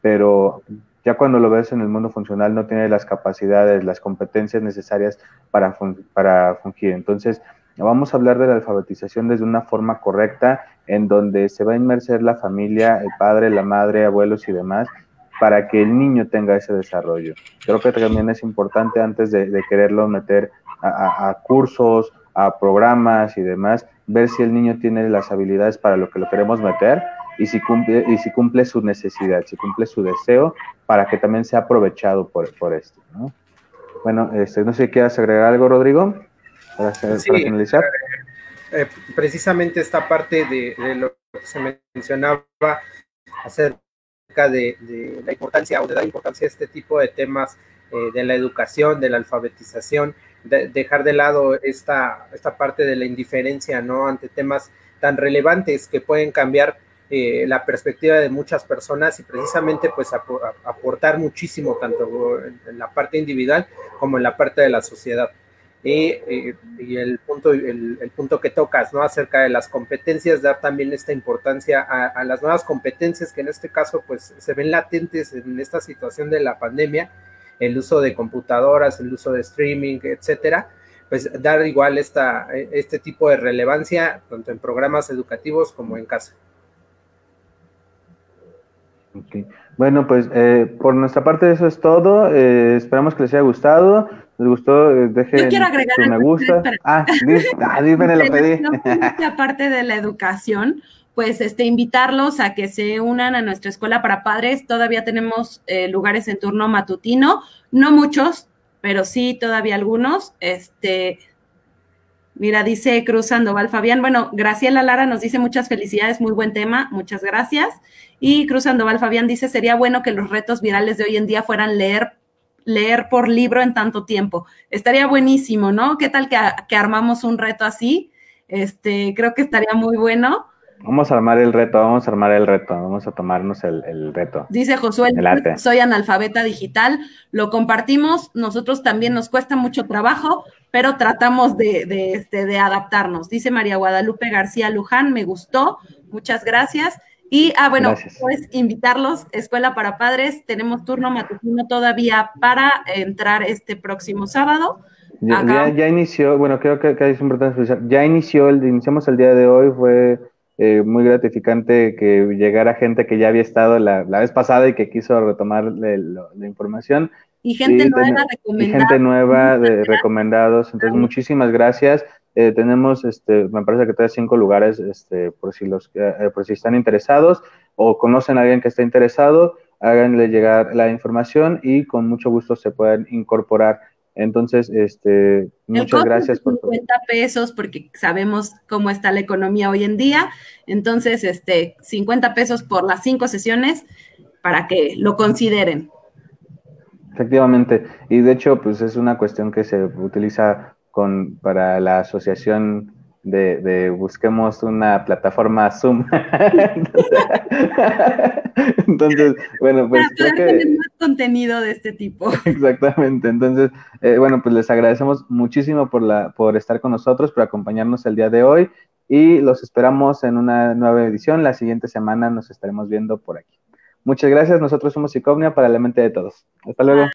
pero ya cuando lo ves en el mundo funcional no tiene las capacidades, las competencias necesarias para, para fungir. Entonces, vamos a hablar de la alfabetización desde una forma correcta, en donde se va a inmerser la familia, el padre, la madre, abuelos y demás, para que el niño tenga ese desarrollo. Creo que también es importante antes de, de quererlo meter a, cursos, a programas y demás, ver si el niño tiene las habilidades para lo que lo queremos meter y si cumple, y si cumple su necesidad, si cumple su deseo, para que también sea aprovechado por, por esto. ¿no? Bueno, este, no sé si quieras agregar algo, Rodrigo, para, finalizar. Eh, eh, precisamente esta parte de, lo que se mencionaba acerca de, de, la importancia o de dar importancia a este tipo de temas eh, de la educación, de la alfabetización, dejar de lado esta, esta parte de la indiferencia, ¿no? Ante temas tan relevantes que pueden cambiar eh, la perspectiva de muchas personas y precisamente pues aportar muchísimo tanto en, la parte individual como en la parte de la sociedad. Y, y el, punto, el, el, punto que tocas, ¿no? Acerca de las competencias, dar también esta importancia a, a, las nuevas competencias que en este caso pues se ven latentes en esta situación de la pandemia el uso de computadoras, el uso de streaming, etcétera, pues dar igual esta, este tipo de relevancia tanto en programas educativos como en casa. Okay. Bueno, pues eh, por nuestra parte eso es todo. Eh, esperamos que les haya gustado. ¿Les gustó? Eh, dejen Yo quiero agregar me gusta. Ah, [laughs] ah, dímelo, lo pedí. Aparte de la educación, pues este, invitarlos a que se unan a nuestra escuela para padres. Todavía tenemos eh, lugares en turno matutino, no muchos, pero sí todavía algunos. Este, Mira, dice Cruz Sandoval Fabián. Bueno, Graciela Lara nos dice muchas felicidades, muy buen tema, muchas gracias. Y Cruz Sandoval Fabián dice, sería bueno que los retos virales de hoy en día fueran leer, leer por libro en tanto tiempo. Estaría buenísimo, ¿no? ¿Qué tal que, que armamos un reto así? Este, creo que estaría muy bueno. Vamos a armar el reto, vamos a armar el reto, vamos a tomarnos el, reto. Dice Josué, soy analfabeta digital, lo compartimos, nosotros también nos cuesta mucho trabajo, pero tratamos de, de, este, de adaptarnos. Dice María Guadalupe García Luján, me gustó, muchas gracias. Y, ah, bueno, pues invitarlos, Escuela para Padres, tenemos turno matutino todavía para entrar este próximo sábado. Ya, ya, inició, bueno, creo que, que es importante ya inició, el, iniciamos el día de hoy, fue eh, muy gratificante que llegara gente que ya había estado la, vez pasada y que quiso retomar la información. Y gente nueva recomendada. gente nueva de recomendados. Entonces, muchísimas gracias. Eh, tenemos, este, me parece que todavía cinco lugares, este, por si los, eh, por si están interesados o conocen a alguien que está interesado, háganle llegar la información y con mucho gusto se pueden incorporar entonces, este, muchas gracias por 50 pesos porque sabemos cómo está la economía hoy en día. Entonces, este, 50 pesos por las cinco sesiones para que lo consideren. Efectivamente, y de hecho, pues es una cuestión que se utiliza con para la asociación de, busquemos una plataforma Zoom. [laughs] Entonces, bueno, pues creo que... más contenido de este tipo. [laughs] Exactamente. Entonces, eh, bueno, pues les agradecemos muchísimo por, la, por estar con nosotros, por acompañarnos el día de hoy y los esperamos en una nueva edición. La siguiente semana nos estaremos viendo por aquí. Muchas gracias. Nosotros somos Icognia para la mente de todos. Hasta luego.